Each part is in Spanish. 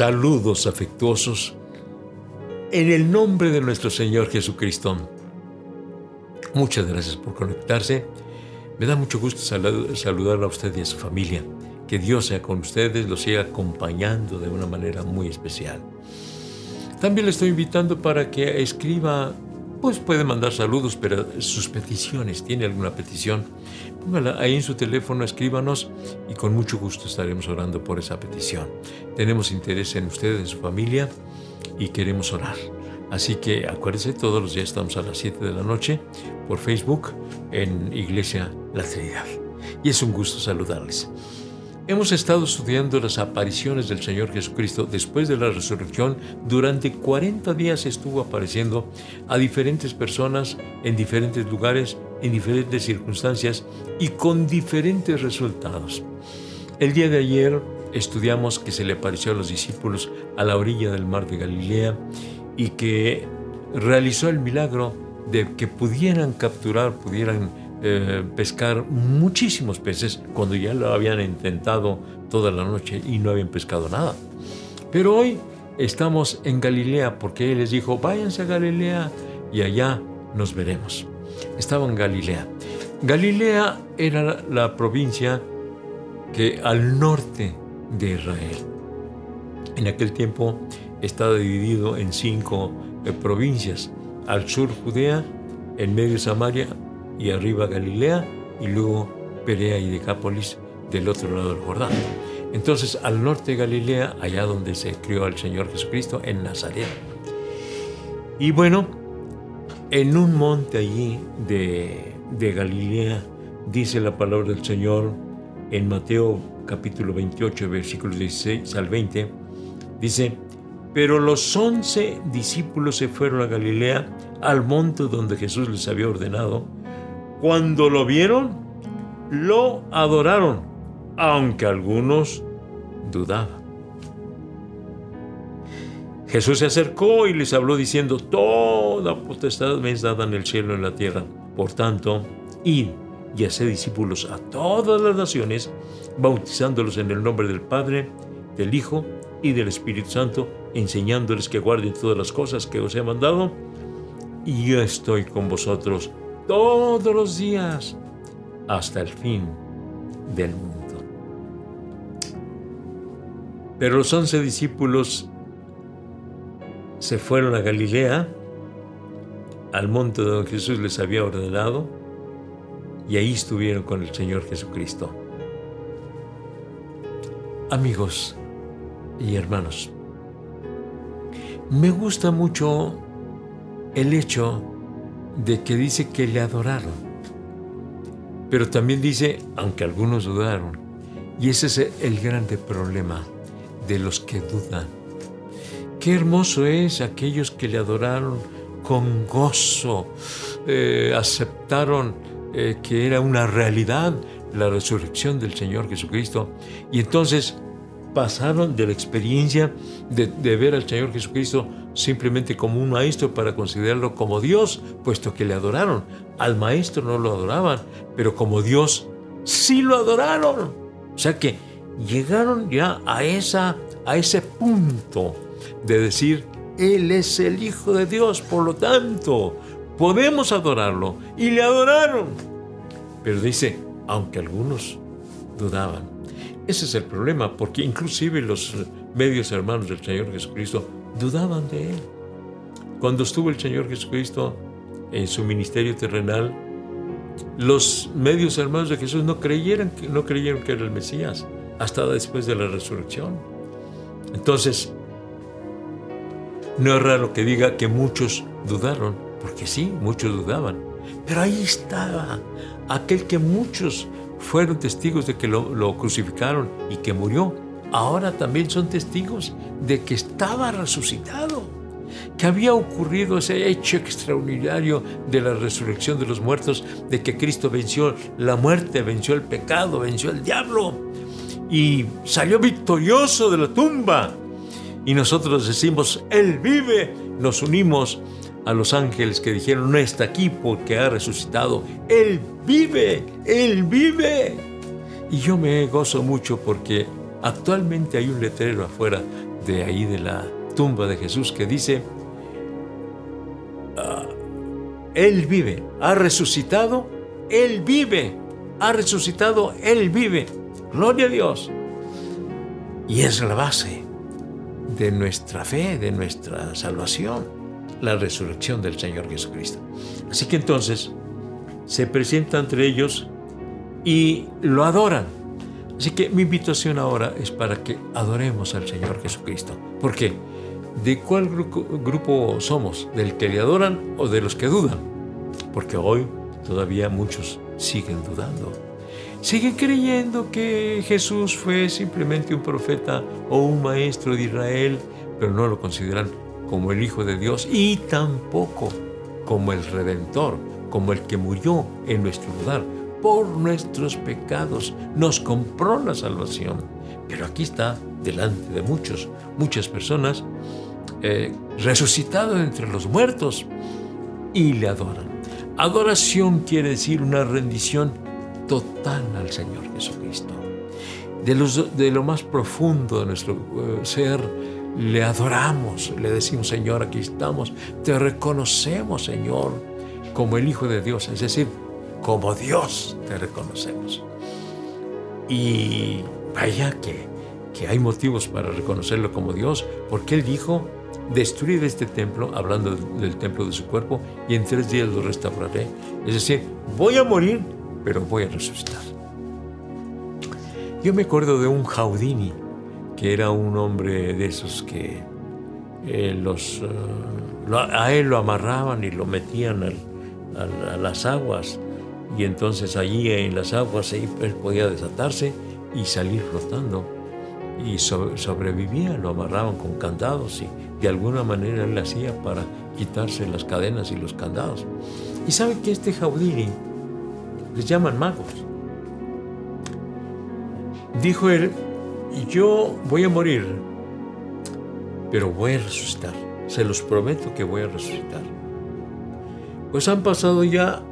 saludos afectuosos en el nombre de nuestro Señor Jesucristo. Muchas gracias por conectarse. Me da mucho gusto saludar a usted y a su familia. Que Dios sea con ustedes, los siga acompañando de una manera muy especial. También le estoy invitando para que escriba, pues puede mandar saludos, pero sus peticiones, tiene alguna petición, póngala ahí en su teléfono, escríbanos y con mucho gusto estaremos orando por esa petición. Tenemos interés en usted, en su familia y queremos orar. Así que acuérdense, todos los días estamos a las 7 de la noche por Facebook en Iglesia La Trinidad. Y es un gusto saludarles. Hemos estado estudiando las apariciones del Señor Jesucristo después de la resurrección. Durante 40 días estuvo apareciendo a diferentes personas en diferentes lugares, en diferentes circunstancias y con diferentes resultados. El día de ayer estudiamos que se le apareció a los discípulos a la orilla del mar de Galilea y que realizó el milagro de que pudieran capturar, pudieran eh, pescar muchísimos peces cuando ya lo habían intentado toda la noche y no habían pescado nada. Pero hoy estamos en Galilea porque Él les dijo, váyanse a Galilea y allá nos veremos. Estaba en Galilea. Galilea era la provincia que al norte de Israel. En aquel tiempo estaba dividido en cinco eh, provincias. Al sur Judea, en medio Samaria, y arriba Galilea y luego Perea y Decápolis del otro lado del Jordán. Entonces al norte de Galilea, allá donde se crió el Señor Jesucristo, en Nazaret. Y bueno, en un monte allí de, de Galilea, dice la palabra del Señor en Mateo capítulo 28, versículos 16 al 20, dice, pero los once discípulos se fueron a Galilea, al monte donde Jesús les había ordenado, cuando lo vieron, lo adoraron, aunque algunos dudaban. Jesús se acercó y les habló diciendo, Toda potestad me es dada en el cielo y en la tierra. Por tanto, id y haced discípulos a todas las naciones, bautizándolos en el nombre del Padre, del Hijo y del Espíritu Santo, enseñándoles que guarden todas las cosas que os he mandado. Y yo estoy con vosotros todos los días hasta el fin del mundo. Pero los once discípulos se fueron a Galilea, al monte donde Jesús les había ordenado, y ahí estuvieron con el Señor Jesucristo. Amigos y hermanos, me gusta mucho el hecho de que dice que le adoraron. Pero también dice, aunque algunos dudaron. Y ese es el grande problema de los que dudan. Qué hermoso es aquellos que le adoraron con gozo, eh, aceptaron eh, que era una realidad la resurrección del Señor Jesucristo. Y entonces pasaron de la experiencia de, ver al Señor Jesucristo simplemente como un maestro para considerarlo como Dios, puesto que le adoraron. Al maestro no lo adoraban, pero como Dios sí lo adoraron. O sea que llegaron ya a, esa, a ese punto de decir, Él es el Hijo de Dios, por lo tanto, podemos adorarlo. Y le adoraron. Pero dice, aunque algunos dudaban. Ese es el problema, porque inclusive los medios hermanos del Señor Jesucristo dudaban de él. Cuando estuvo el Señor Jesucristo en su ministerio terrenal, los medios hermanos de Jesús no creyeron, no creyeron que era el Mesías hasta después de la resurrección. Entonces, no es raro que diga que muchos dudaron, porque sí, muchos dudaban. Pero ahí estaba aquel que muchos fueron testigos de que lo, crucificaron y que murió ahora también son testigos de que estaba resucitado, que había ocurrido ese hecho extraordinario de la resurrección de los muertos, de que Cristo venció la muerte, venció el pecado, venció el diablo y salió victorioso de la tumba. Y nosotros decimos, Él vive, nos unimos a los ángeles que dijeron, no está aquí porque ha resucitado. Él vive, Él vive. Y yo me gozo mucho porque Actualmente hay un letrero afuera de ahí de la tumba de Jesús que dice, ah, Él vive, ha resucitado, Él vive, ha resucitado, Él vive. Gloria a Dios. Y es la base de nuestra fe, de nuestra salvación, la resurrección del Señor Jesucristo. Así que entonces se presenta entre ellos y lo adoran. Así que mi invitación ahora es para que adoremos al Señor Jesucristo. ¿Por qué? ¿De cuál grupo, somos? ¿Del que le adoran o de los que dudan? Porque hoy todavía muchos siguen dudando. Siguen creyendo que Jesús fue simplemente un profeta o un maestro de Israel, pero no lo consideran como el Hijo de Dios y tampoco como el Redentor, como el que murió en nuestro lugar por nuestros pecados. Nos compró la salvación. Pero aquí está, delante de muchos, muchas personas, eh, resucitado entre los muertos y le adoran. Adoración quiere decir una rendición total al Señor Jesucristo. De, lo más profundo de nuestro eh, ser, le adoramos, le decimos, Señor, aquí estamos, te reconocemos, Señor, como el Hijo de Dios, es decir, como Dios te reconocemos. Y vaya que, que hay motivos para reconocerlo como Dios, porque Él dijo, destruir este templo, hablando del templo de su cuerpo, y en tres días lo restauraré. Es decir, voy a morir, pero voy a resucitar. Yo me acuerdo de un Jaudini, que era un hombre de esos que eh, los, eh, a él lo amarraban y lo metían a las aguas y entonces allí en las aguas él podía desatarse y salir flotando y sobrevivía, lo amarraban con candados y de alguna manera él hacía para quitarse las cadenas y los candados. Y sabe que este Jaudini les llaman magos. Dijo él, yo voy a morir, pero voy a resucitar. Se los prometo que voy a resucitar. Pues han pasado ya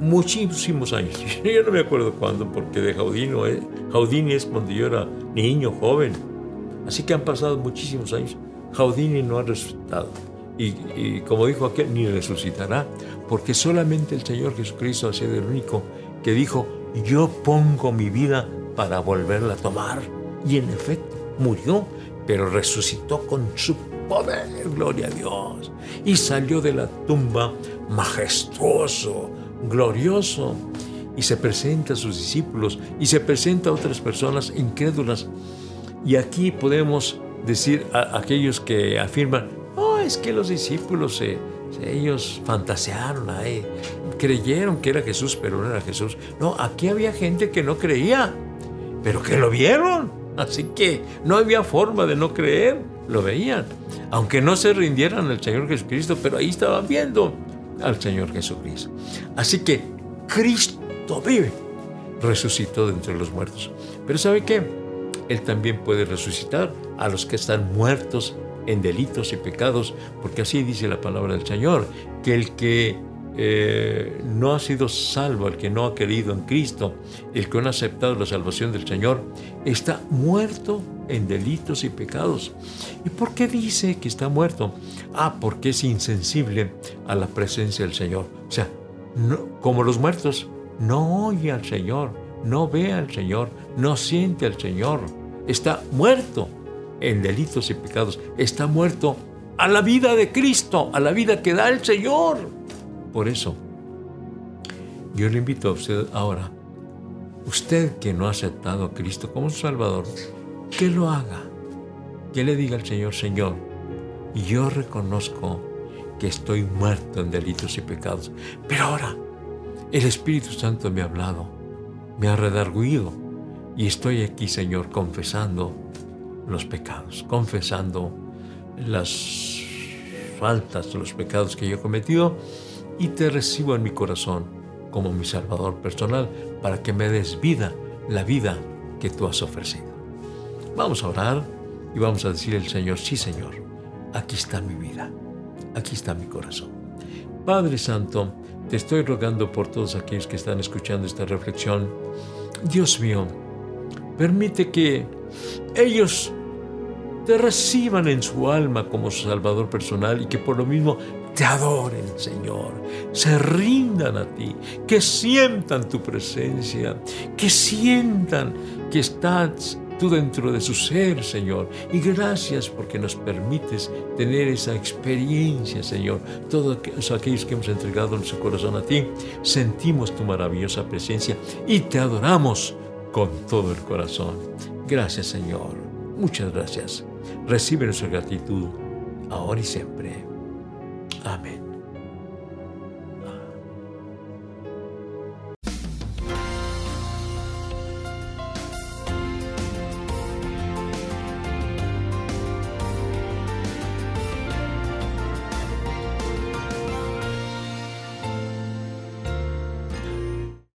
muchísimos años. Yo no me acuerdo cuándo, porque de Jaudino, eh, Jaudini es cuando yo era niño, joven. Así que han pasado muchísimos años. Jaudini no ha resucitado. Y, como dijo aquel, ni resucitará, porque solamente el Señor Jesucristo ha sido el único que dijo, yo pongo mi vida para volverla a tomar. Y en efecto, murió, pero resucitó con su poder, gloria a Dios. Y salió de la tumba majestuoso, glorioso y se presenta a sus discípulos y se presenta a otras personas incrédulas. Y aquí podemos decir a aquellos que afirman, no, es que los discípulos, ellos fantasearon, creyeron que era Jesús, pero no era Jesús. No, aquí había gente que no creía, pero que lo vieron. Así que no había forma de no creer, lo veían. Aunque no se rindieran al Señor Jesucristo, pero ahí estaban viendo al Señor Jesucristo. Así que Cristo vive, resucitó de entre los muertos. Pero ¿sabe qué? Él también puede resucitar a los que están muertos en delitos y pecados, porque así dice la palabra del Señor, que el que eh, no ha sido salvo, el que no ha querido en Cristo, el que no ha aceptado la salvación del Señor, está muerto en delitos y pecados. ¿Y por qué dice que está muerto? Ah, porque es insensible a la presencia del Señor. O sea, como los muertos, no oye al Señor, no ve al Señor, no siente al Señor. Está muerto en delitos y pecados. Está muerto a la vida de Cristo, a la vida que da el Señor. Por eso, yo le invito a usted ahora, usted que no ha aceptado a Cristo como su Salvador, que lo haga, que le diga al Señor, Señor, yo reconozco que estoy muerto en delitos y pecados, pero ahora el Espíritu Santo me ha hablado, me ha redarguido y estoy aquí, Señor, confesando los pecados, confesando las faltas, los pecados que yo he cometido y te recibo en mi corazón como mi Salvador personal para que me des vida, la vida que tú has ofrecido. Vamos a orar y vamos a decirle al Señor, sí Señor, aquí está mi vida, aquí está mi corazón. Padre Santo, te estoy rogando por todos aquellos que están escuchando esta reflexión. Dios mío, permite que ellos te reciban en su alma como su Salvador personal y que por lo mismo te adoren, Señor, se rindan a ti, que sientan tu presencia, que sientan que estás tú dentro de su ser, Señor. Y gracias porque nos permites tener esa experiencia, Señor. Todos aquellos que hemos entregado nuestro corazón a ti, sentimos tu maravillosa presencia y te adoramos con todo el corazón. Gracias, Señor. Muchas gracias. Recibe nuestra gratitud ahora y siempre. Amen.